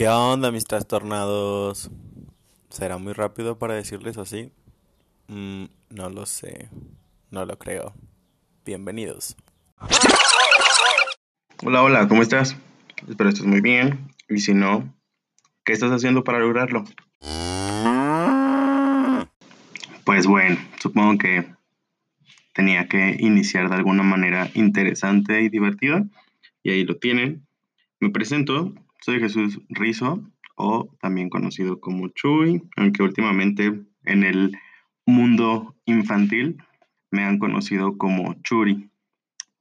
¿Qué onda, mis trastornados? ¿Será muy rápido para decirles así? Mm, no lo sé. No lo creo. Bienvenidos. Hola, hola, ¿cómo estás? Espero estés muy bien. Y si no, ¿qué estás haciendo para lograrlo? Pues bueno, supongo que tenía que iniciar de alguna manera interesante y divertida. Y ahí lo tienen. Me presento, soy Jesús Rizo, o también conocido como Chuy, aunque últimamente en el mundo infantil me han conocido como Churi.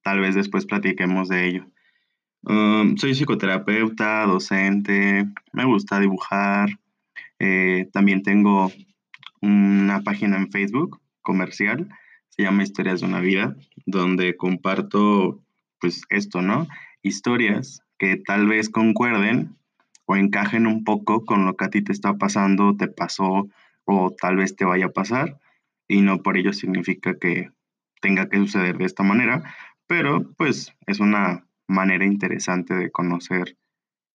Tal vez después platiquemos de ello. Um, soy psicoterapeuta, docente, me gusta dibujar. Eh, también tengo una página en Facebook comercial, se llama Historias de una Vida, donde comparto pues esto, ¿no? Historias que tal vez concuerden o encajen un poco con lo que a ti te está pasando, te pasó o tal vez te vaya a pasar y no por ello significa que tenga que suceder de esta manera, pero pues es una manera interesante de conocer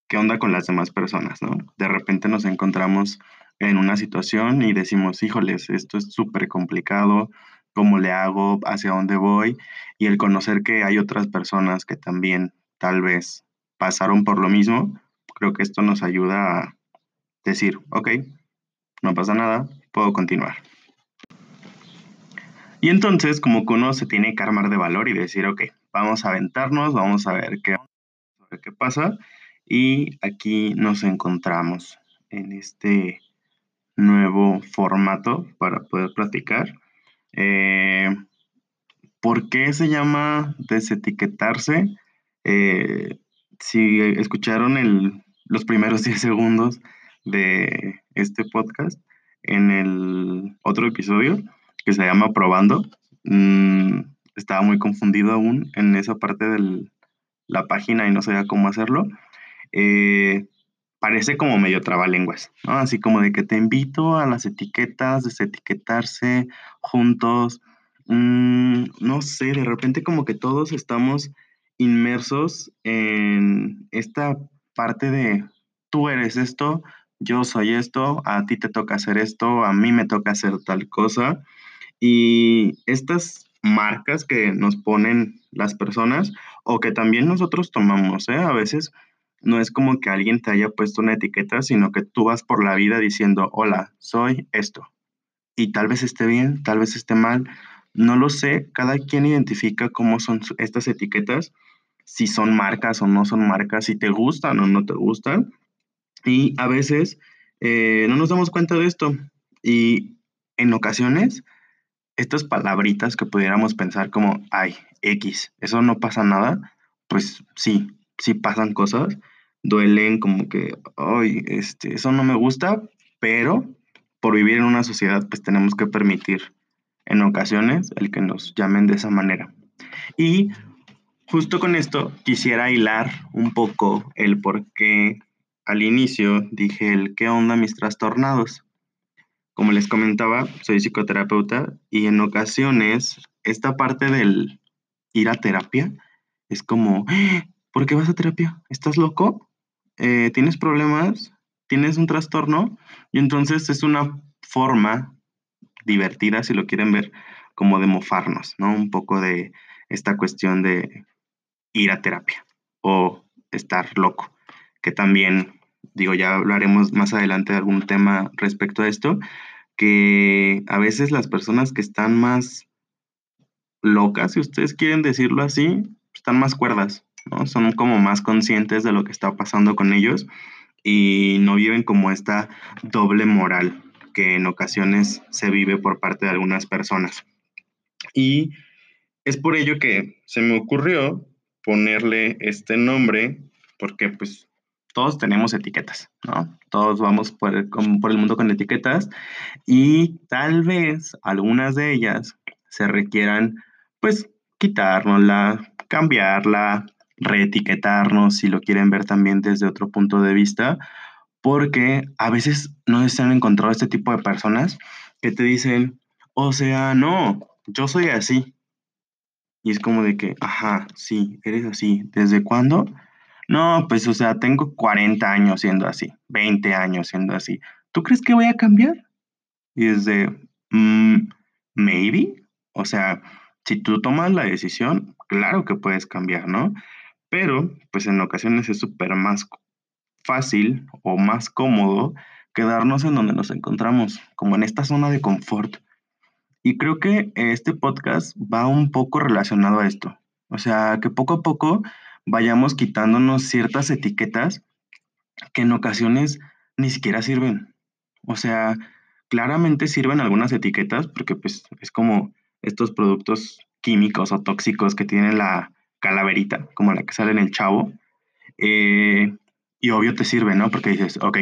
qué onda con las demás personas, ¿no? De repente nos encontramos en una situación y decimos, híjoles, esto es súper complicado, ¿cómo le hago? ¿Hacia dónde voy? Y el conocer que hay otras personas que también tal vez pasaron por lo mismo, creo que esto nos ayuda a decir, ok, no pasa nada, puedo continuar. Y entonces, como que uno se tiene que armar de valor y decir, ok, vamos a aventarnos, vamos a ver qué, qué pasa. Y aquí nos encontramos en este nuevo formato para poder platicar. Eh, ¿Por qué se llama desetiquetarse? Eh, si escucharon los primeros 10 segundos de este podcast en el otro episodio que se llama Probando, mm, estaba muy confundido aún en esa parte de la página y no sabía cómo hacerlo. Eh, parece como medio trabalenguas, ¿no? Así como de que te invito a las etiquetas, desetiquetarse juntos. Mm, no sé, de repente como que todos estamos inmersos en esta parte de tú eres esto, yo soy esto, a ti te toca hacer esto, a mí me toca hacer tal cosa. Y estas marcas que nos ponen las personas o que también nosotros tomamos, ¿eh? a veces no es como que alguien te haya puesto una etiqueta, sino que tú vas por la vida diciendo, hola, soy esto. Y tal vez esté bien, tal vez esté mal, no lo sé, cada quien identifica cómo son estas etiquetas, si son marcas o no son marcas, si te gustan o no te gustan. Y a veces eh, no nos damos cuenta de esto. Y en ocasiones, estas palabritas que pudiéramos pensar como, ay, X, eso no pasa nada, pues sí, sí pasan cosas, duelen como que, ay, este, eso no me gusta, pero por vivir en una sociedad, pues tenemos que permitir en ocasiones el que nos llamen de esa manera. Y justo con esto quisiera hilar un poco el por qué al inicio dije el qué onda mis trastornados. Como les comentaba, soy psicoterapeuta y en ocasiones esta parte del ir a terapia es como, ¡Ah! ¿por qué vas a terapia? ¿Estás loco? Eh, ¿Tienes problemas? ¿Tienes un trastorno? Y entonces es una forma divertida, si lo quieren ver, como de mofarnos, ¿no? Un poco de esta cuestión de ir a terapia o estar loco, que también, digo, ya hablaremos más adelante de algún tema respecto a esto, que a veces las personas que están más locas, si ustedes quieren decirlo así, están más cuerdas, ¿no? Son como más conscientes de lo que está pasando con ellos y no viven como esta doble moral, que en ocasiones se vive por parte de algunas personas. Y es por ello que se me ocurrió ponerle este nombre, porque pues todos tenemos etiquetas, ¿no? Todos vamos por el, por el mundo con etiquetas y tal vez algunas de ellas se requieran pues quitárnosla, cambiarla, reetiquetarnos, si lo quieren ver también desde otro punto de vista, porque a veces no se han encontrado este tipo de personas que te dicen, o sea, no, yo soy así. Y es como de que, ajá, sí, eres así. ¿Desde cuándo? no, pues, o sea, tengo 40 años siendo así, 20 años siendo así. ¿Tú crees que voy a cambiar? Y es de, mm, maybe. O sea, si tú tomas la decisión, claro que puedes cambiar, ¿no? Pero, pues en ocasiones es súper más fácil o más cómodo quedarnos en donde nos encontramos, como en esta zona de confort. Y creo que este podcast va un poco relacionado a esto. O sea, que poco a poco vayamos quitándonos ciertas etiquetas que en ocasiones ni siquiera sirven. O sea, claramente sirven algunas etiquetas porque pues es como estos productos químicos o tóxicos que tienen la calaverita, como la que sale en el chavo. Eh, y obvio te sirve, ¿no? Porque dices, ok,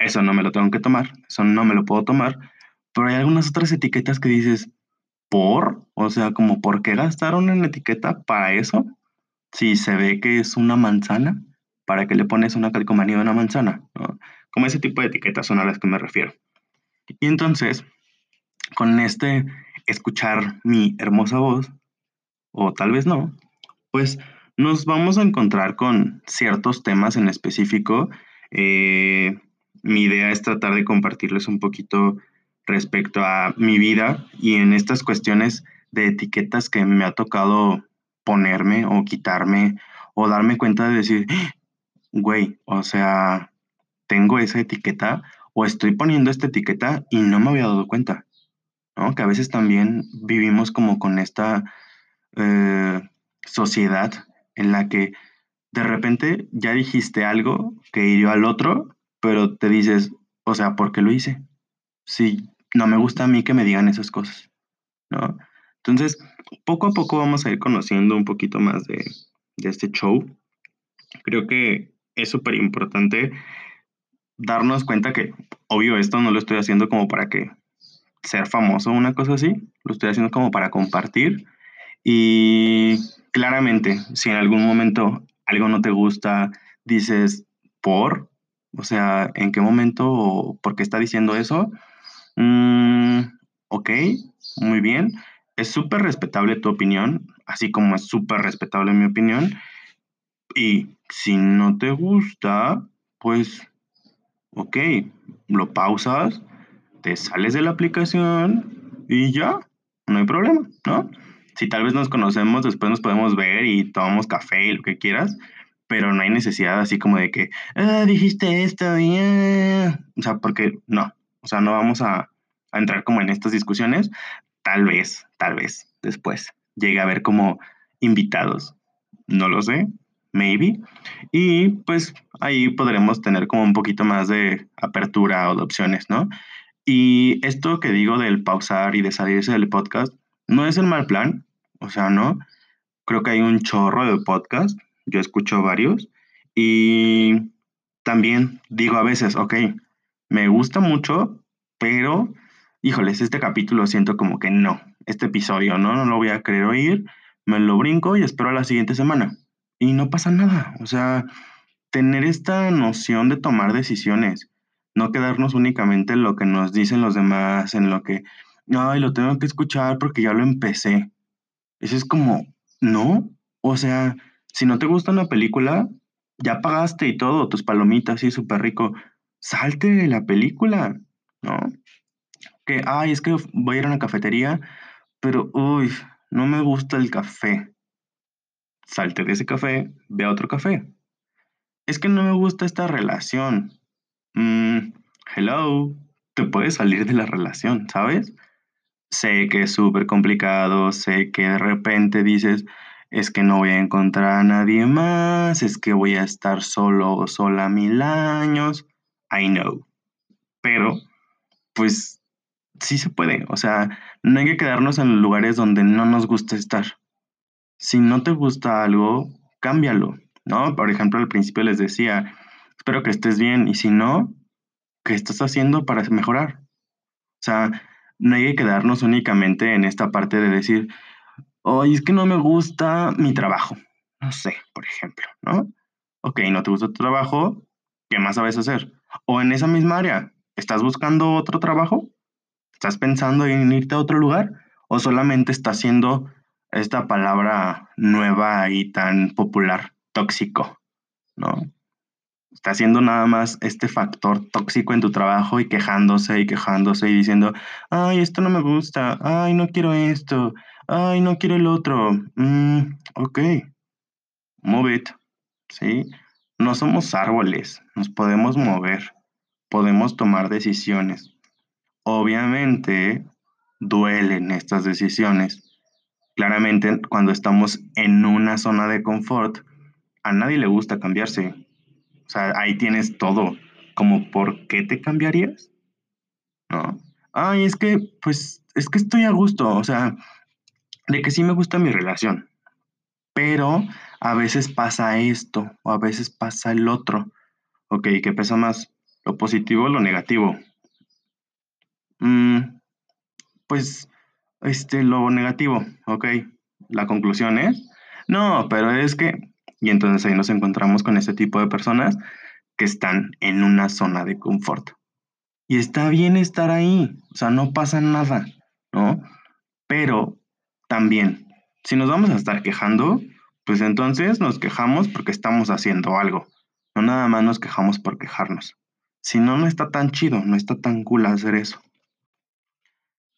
eso no me lo tengo que tomar, eso no me lo puedo tomar. Pero hay algunas otras etiquetas que dices, ¿por? O sea, como, ¿por qué gastaron en etiqueta para eso? Si se ve que es una manzana, ¿para qué le pones una calcomanía de una manzana? Como ese tipo de etiquetas son a las que me refiero. Y entonces, con este escuchar mi hermosa voz, o tal vez no, pues nos vamos a encontrar con ciertos temas en específico. Eh, mi idea es tratar de compartirles un poquito respecto a mi vida y en estas cuestiones de etiquetas que me ha tocado ponerme o quitarme o darme cuenta de decir, güey, o sea, tengo esa etiqueta o estoy poniendo esta etiqueta y no me había dado cuenta. ¿no? Que a veces también vivimos como con esta eh, sociedad en la que de repente ya dijiste algo que hirió al otro, pero te dices, o sea, ¿por qué lo hice? Si no me gusta a mí que me digan esas cosas, ¿no? Entonces, poco a poco vamos a ir conociendo un poquito más de, de este show. Creo que es súper importante darnos cuenta que, obvio, esto no lo estoy haciendo como para que ser famoso, una cosa así, lo estoy haciendo como para compartir. Y claramente, si en algún momento algo no te gusta, dices, ¿por? O sea, ¿en qué momento o por qué está diciendo eso? Mm, ok, muy bien. Es súper respetable tu opinión, así como es súper respetable mi opinión. Y si no te gusta, pues, ok, lo pausas, te sales de la aplicación y ya, no hay problema, ¿no? Si tal vez nos conocemos, después nos podemos ver y tomamos café y lo que quieras, pero no hay necesidad así como de que, ah, dijiste esto, yeah. o sea, porque no, o sea, no vamos a, entrar como en estas discusiones, tal vez, tal vez después llegue a haber como invitados, no lo sé, maybe, y pues ahí podremos tener como un poquito más de apertura o de opciones, ¿no? Y esto que digo del pausar y de salirse del podcast, no es el mal plan, o sea, no. Creo que hay un chorro de podcast, yo escucho varios y también digo a veces, ok, me gusta mucho, pero, híjoles, este capítulo siento como que no, este episodio, ¿no? No lo voy a querer oír, me lo brinco y espero a la siguiente semana. Y no pasa nada, o sea, tener esta noción de tomar decisiones no quedarnos únicamente en lo que nos dicen los demás, en lo que, ay, lo tengo que escuchar porque ya lo empecé. Eso es como, no, o sea, si no te gusta una película, ya pagaste y todo, tus palomitas, sí, súper rico, salte de la película, ¿no? Que, ay, es que voy a ir a una cafetería, pero, uy, no me gusta el café. Salte de ese café, ve a otro café. Es que no me gusta esta relación. Mm, hello, te puedes salir de la relación, ¿sabes? Sé que es súper complicado, sé que de repente dices, es que no voy a encontrar a nadie más, es que voy a estar solo o sola mil años. I know. Pero, pues, sí se puede. O sea, no hay que quedarnos en lugares donde no nos gusta estar. Si no te gusta algo, cámbialo, ¿no? Por ejemplo, al principio les decía, espero que estés bien y si no, ¿qué estás haciendo para mejorar? O sea, no hay que quedarnos únicamente en esta parte de decir, oye, es que no me gusta mi trabajo. No sé, por ejemplo, ¿no? Ok, no te gusta tu trabajo, ¿qué más sabes hacer? O en esa misma área, ¿estás buscando otro trabajo? ¿Estás pensando en irte a otro lugar? ¿O solamente estás haciendo esta palabra nueva y tan popular, tóxico? ¿no? Está haciendo nada más este factor tóxico en tu trabajo y quejándose y quejándose y diciendo, ay, esto no me gusta, ay, no quiero esto, ay, no quiero el otro. Mm, ok, move it, ¿sí? No somos árboles, nos podemos mover, podemos tomar decisiones. Obviamente duelen estas decisiones. Claramente cuando estamos en una zona de confort, a nadie le gusta cambiarse. O sea, ahí tienes todo. Como, ¿por qué te cambiarías? ¿No? Ay, es que, pues, es que estoy a gusto. O sea, de que sí me gusta mi relación. Pero a veces pasa esto, o a veces pasa el otro. Ok, ¿qué pesa más? ¿Lo positivo o lo negativo? Mm, pues, este, lo negativo, ok. La conclusión es, no, pero es que, y entonces ahí nos encontramos con ese tipo de personas que están en una zona de confort. Y está bien estar ahí, o sea, no pasa nada, ¿no? Pero también, si nos vamos a estar quejando, pues entonces nos quejamos porque estamos haciendo algo. No nada más nos quejamos por quejarnos. Si no, no está tan chido, no está tan cool hacer eso.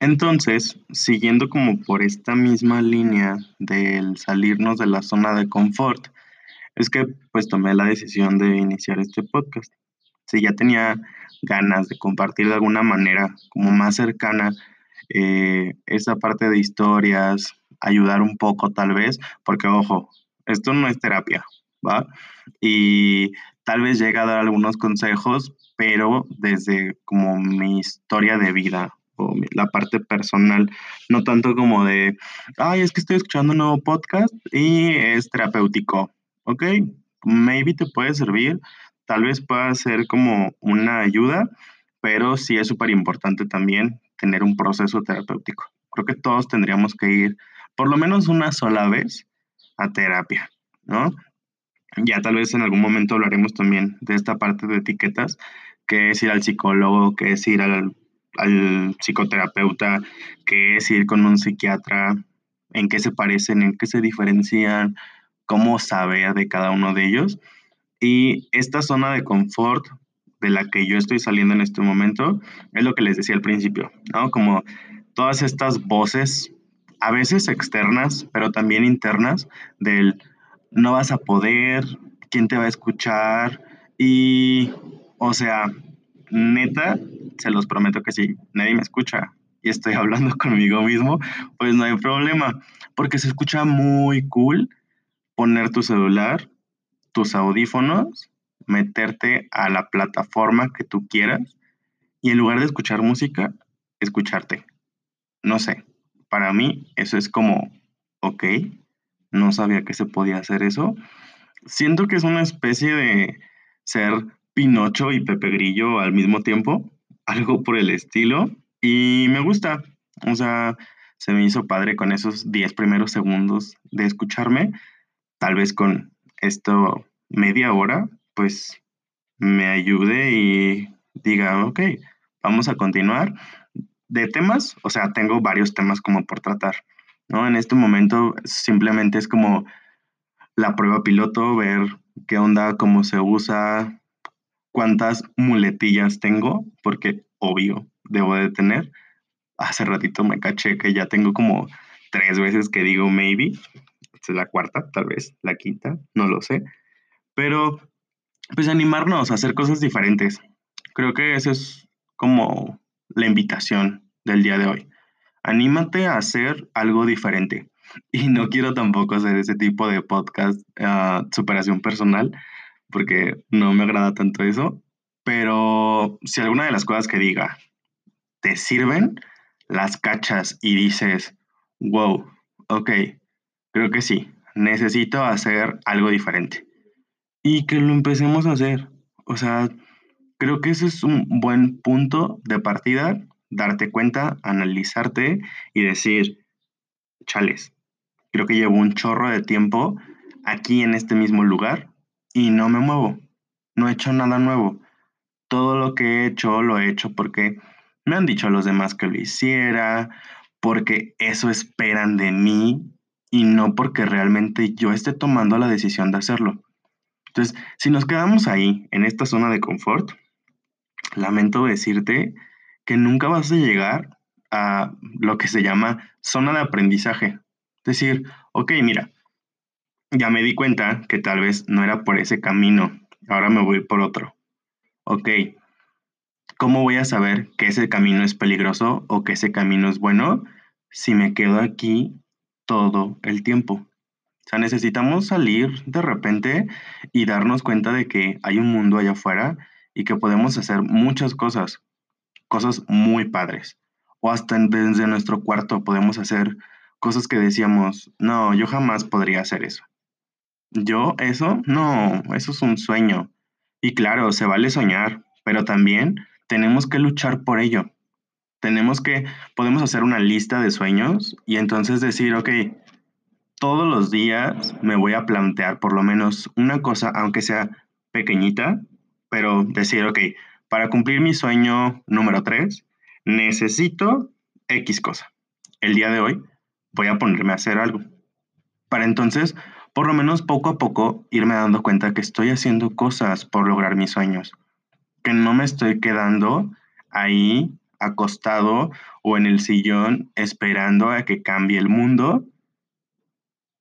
Entonces, siguiendo como por esta misma línea del salirnos de la zona de confort, es que pues tomé la decisión de iniciar este podcast. Si ya tenía ganas de compartir de alguna manera como más cercana eh, esa parte de historias, ayudar un poco tal vez, porque ojo, esto no es terapia, ¿va? Y tal vez llega a dar algunos consejos, pero desde como mi historia de vida o la parte personal, no tanto como de, ay, es que estoy escuchando un nuevo podcast y es terapéutico, ¿ok? Maybe te puede servir, tal vez pueda ser como una ayuda, pero sí es súper importante también tener un proceso terapéutico. Creo que todos tendríamos que ir por lo menos una sola vez a terapia, ¿no? Ya tal vez en algún momento hablaremos también de esta parte de etiquetas, que es ir al psicólogo, que es ir al, psicoterapeuta, que es ir con un psiquiatra, en qué se parecen, en qué se diferencian, cómo saber de cada uno de ellos. Y esta zona de confort de la que yo estoy saliendo en este momento es lo que les decía al principio, ¿no? Como todas estas voces a veces externas, pero también internas, del no vas a poder, quién te va a escuchar y, o sea, neta, se los prometo que si nadie me escucha y estoy hablando conmigo mismo, pues no hay problema, porque se escucha muy cool poner tu celular, tus audífonos, meterte a la plataforma que tú quieras y en lugar de escuchar música, escucharte. No sé, para mí eso es como, ok, no sabía que se podía hacer eso. Siento que es una especie de ser Pinocho y Pepe Grillo al mismo tiempo, algo por el estilo, y me gusta. O sea, se me hizo padre con esos 10 primeros segundos de escucharme. Tal vez con esto media hora, pues me ayude y diga, ok, vamos a continuar de temas, o sea, tengo varios temas como por tratar, ¿no? En este momento simplemente es como la prueba piloto, ver qué onda, cómo se usa, cuántas muletillas tengo, porque obvio, debo de tener. Hace ratito me caché que ya tengo como tres veces que digo maybe. Es la cuarta, tal vez, la quinta, no lo sé. Pero, pues animarnos a hacer cosas diferentes. Creo que eso es como la invitación del día de hoy. Anímate a hacer algo diferente. Y no quiero tampoco hacer ese tipo de podcast, uh, superación personal, porque no me agrada tanto eso. Pero si alguna de las cosas que diga te sirven, las cachas y dices, wow, ok, creo que sí, necesito hacer algo diferente. Y que lo empecemos a hacer. O sea, creo que ese es un buen punto de partida darte cuenta, analizarte y decir, chales, creo que llevo un chorro de tiempo aquí en este mismo lugar y no me muevo, no he hecho nada nuevo. Todo lo que he hecho lo he hecho porque me han dicho los demás que lo hiciera, porque eso esperan de mí y no porque realmente yo esté tomando la decisión de hacerlo. Entonces, si nos quedamos ahí, en esta zona de confort, lamento decirte que nunca vas a llegar a lo que se llama zona de aprendizaje. Es decir, ok, mira, ya me di cuenta que tal vez no era por ese camino, ahora me voy por otro. Ok, ¿cómo voy a saber que ese camino es peligroso o que ese camino es bueno si me quedo aquí todo el tiempo? O sea, necesitamos salir de repente y darnos cuenta de que hay un mundo allá afuera y que podemos hacer muchas cosas, cosas muy padres. O hasta desde nuestro cuarto podemos hacer cosas que decíamos, no, yo jamás podría hacer eso. Yo, eso, no, eso es un sueño. Y claro, se vale soñar, pero también tenemos que luchar por ello. Tenemos que, podemos hacer una lista de sueños y entonces decir, ok, todos los días me voy a plantear por lo menos una cosa, aunque sea pequeñita, pero decir, ok, para cumplir mi sueño número 3, necesito X cosa. El día de hoy voy a ponerme a hacer algo. Para entonces, por lo menos poco a poco, irme dando cuenta que estoy haciendo cosas por lograr mis sueños. Que no me estoy quedando ahí acostado o en el sillón esperando a que cambie el mundo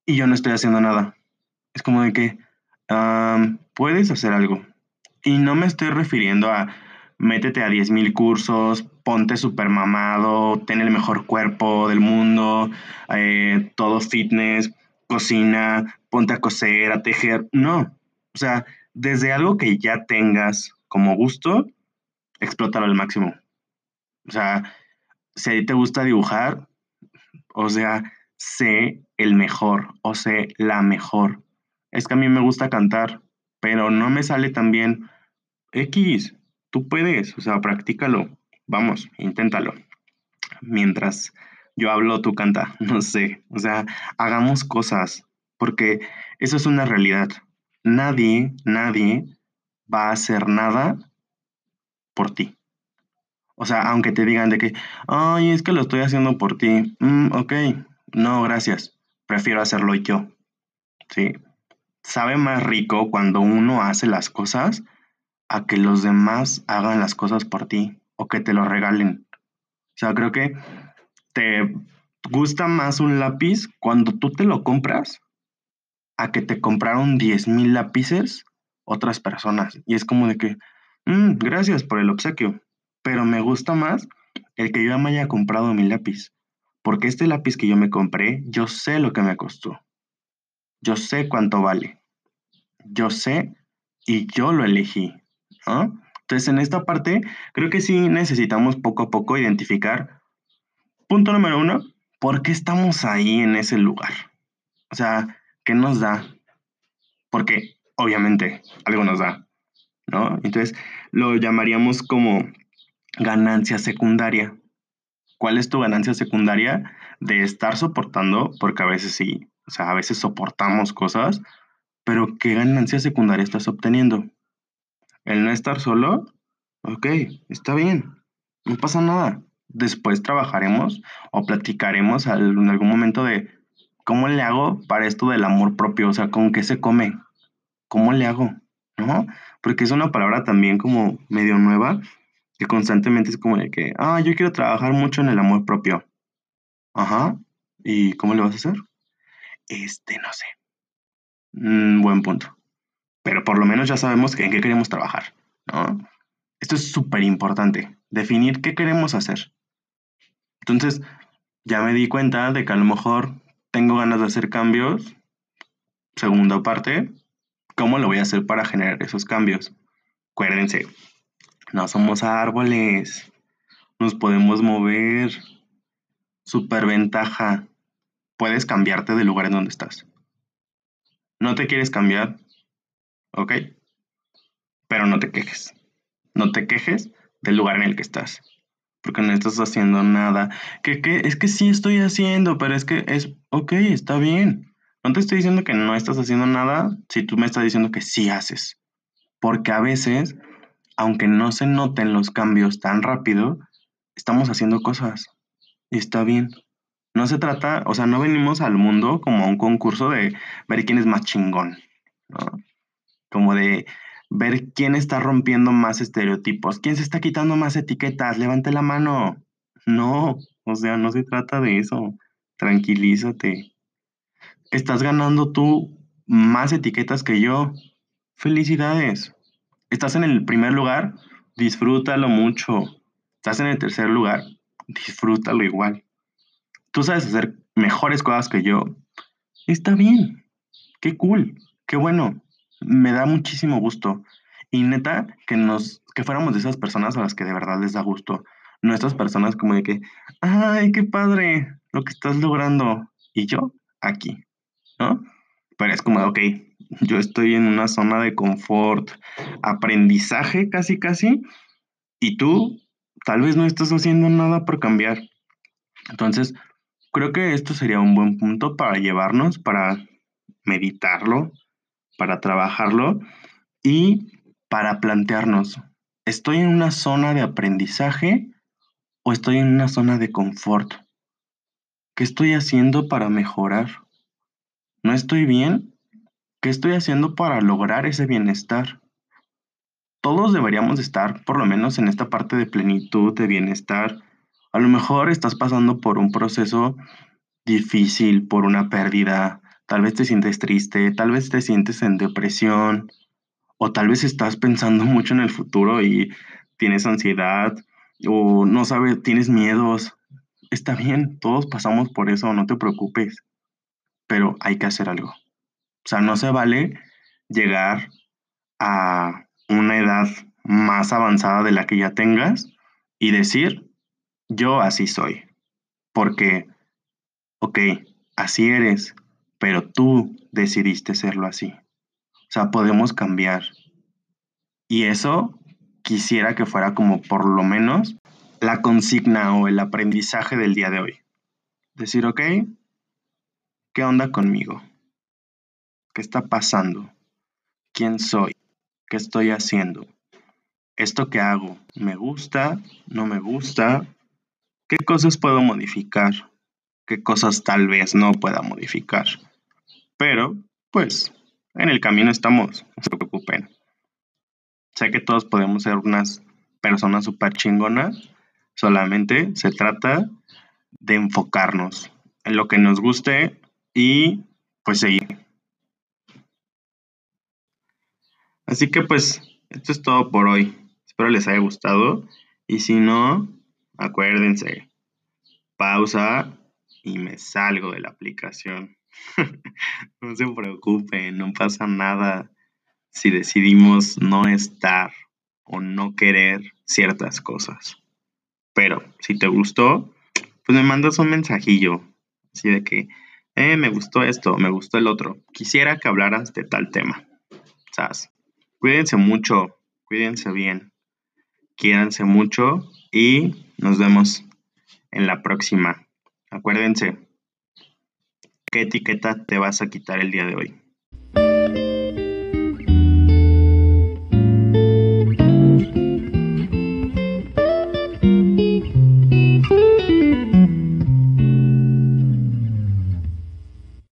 y yo no estoy haciendo nada. Es como de que puedes hacer algo. Y no me estoy refiriendo a métete a 10.000 cursos, ponte super mamado, ten el mejor cuerpo del mundo, eh, todo fitness, cocina, ponte a coser, a tejer. No. O sea, desde algo que ya tengas como gusto, explótalo al máximo. O sea, si te gusta dibujar, o sea, sé el mejor o sé la mejor. Es que a mí me gusta cantar, pero no me sale tan bien. X, tú puedes, o sea, practícalo. Vamos, inténtalo. Mientras yo hablo, tú canta, no sé. O sea, hagamos cosas, porque eso es una realidad. Nadie, nadie va a hacer nada por ti. O sea, aunque te digan de que, ay, es que lo estoy haciendo por ti. Mm, ok, no, gracias. Prefiero hacerlo yo. ¿Sí? Sabe más rico cuando uno hace las cosas a que los demás hagan las cosas por ti o que te lo regalen. O sea, creo que te gusta más un lápiz cuando tú te lo compras a que te compraron 10 mil lápices otras personas. Y es como de que, mm, gracias por el obsequio, pero me gusta más el que yo me haya comprado mi lápiz. Porque este lápiz que yo me compré, yo sé lo que me costó. Yo sé cuánto vale. Yo sé y yo lo elegí. Entonces, en esta parte, creo que sí necesitamos poco a poco identificar, punto número uno, ¿por qué estamos ahí en ese lugar? O sea, ¿qué nos da? Porque obviamente algo nos da, ¿no? Entonces, lo llamaríamos como ganancia secundaria. ¿Cuál es tu ganancia secundaria de estar soportando? Porque a veces sí, o sea, a veces soportamos cosas, pero ¿qué ganancia secundaria estás obteniendo? El no estar solo, ok, está bien, no pasa nada. Después trabajaremos o platicaremos en algún momento de cómo le hago para esto del amor propio, o sea, con qué se come, cómo le hago, ¿no? Porque es una palabra también como medio nueva que constantemente es como de que, ah, yo quiero trabajar mucho en el amor propio. Ajá. ¿Y cómo le vas a hacer? Este, no sé. Mm, buen punto. Pero por lo menos ya sabemos en qué queremos trabajar, ¿no? Esto es súper importante, definir qué queremos hacer. Entonces, ya me di cuenta de que a lo mejor tengo ganas de hacer cambios. Segunda parte, ¿cómo lo voy a hacer para generar esos cambios? Acuérdense, no somos árboles. Nos podemos mover. Superventaja. Puedes cambiarte del lugar en donde estás. ¿No te quieres cambiar? ¿Ok? Pero no te quejes. No te quejes del lugar en el que estás. Porque no estás haciendo nada. Que, es que sí estoy haciendo, pero es que es, ok, está bien. No te estoy diciendo que no estás haciendo nada si tú me estás diciendo que sí haces. Porque a veces aunque no se noten los cambios tan rápido, estamos haciendo cosas. Y está bien. No se trata, o sea, no venimos al mundo como a un concurso de ver quién es más chingón. como de ver quién está rompiendo más estereotipos, quién se está quitando más etiquetas, levante la mano. No, o sea, no se trata de eso. Tranquilízate. Estás ganando tú más etiquetas que yo. Felicidades. Estás en el primer lugar, disfrútalo mucho. Estás en el tercer lugar, disfrútalo igual. Tú sabes hacer mejores cosas que yo. Está bien. Qué cool. Qué bueno me da muchísimo gusto. Y neta, que nos, que fuéramos de esas personas a las que de verdad les da gusto. No estas personas como de que, ay, qué padre lo que estás logrando. Y yo, aquí, ¿no? Pero es como, ok, yo estoy en una zona de confort, aprendizaje casi, casi, y tú tal vez no estás haciendo nada por cambiar. Entonces, creo que esto sería un buen punto para llevarnos, para meditarlo, para trabajarlo y para plantearnos, ¿estoy en una zona de aprendizaje o estoy en una zona de confort? ¿Qué estoy haciendo para mejorar? ¿No estoy bien? ¿Qué estoy haciendo para lograr ese bienestar? Todos deberíamos estar, por lo menos en esta parte de plenitud, de bienestar. A lo mejor estás pasando por un proceso difícil, por una pérdida, Tal vez te sientes triste, tal vez te sientes en depresión o tal vez estás pensando mucho en el futuro y tienes ansiedad o no sabes, tienes miedos. Está bien, todos pasamos por eso, no te preocupes, pero hay que hacer algo. O sea, no se vale llegar a una edad más avanzada de la que ya tengas y decir, yo así soy. Porque, ok, así eres, pero tú decidiste serlo así. O sea, podemos cambiar. Y eso quisiera que fuera como por lo menos la consigna o el aprendizaje del día de hoy. Decir, ok, ¿qué onda conmigo? ¿Qué está pasando? ¿Quién soy? ¿Qué estoy haciendo? ¿Esto que hago me gusta? ¿No me gusta? ¿Qué cosas puedo modificar? ¿Qué cosas tal vez no pueda modificar? Pero, pues, en el camino estamos, no se preocupen. Sé que todos podemos ser unas personas súper chingonas, solamente se trata de enfocarnos en lo que nos guste y pues seguir. Así que pues, esto es todo por hoy. Espero les haya gustado y si no, acuérdense, pausa y me salgo de la aplicación. no se preocupen, no pasa nada si decidimos no estar o no querer ciertas cosas. Pero si te gustó, pues me mandas un mensajillo, así de que, eh, me gustó esto, me gustó el otro. Quisiera que hablaras de tal tema. ¿Sabes? Cuídense mucho, cuídense bien, quídense mucho y nos vemos en la próxima. Acuérdense, ¿Qué etiqueta te vas a quitar el día de hoy?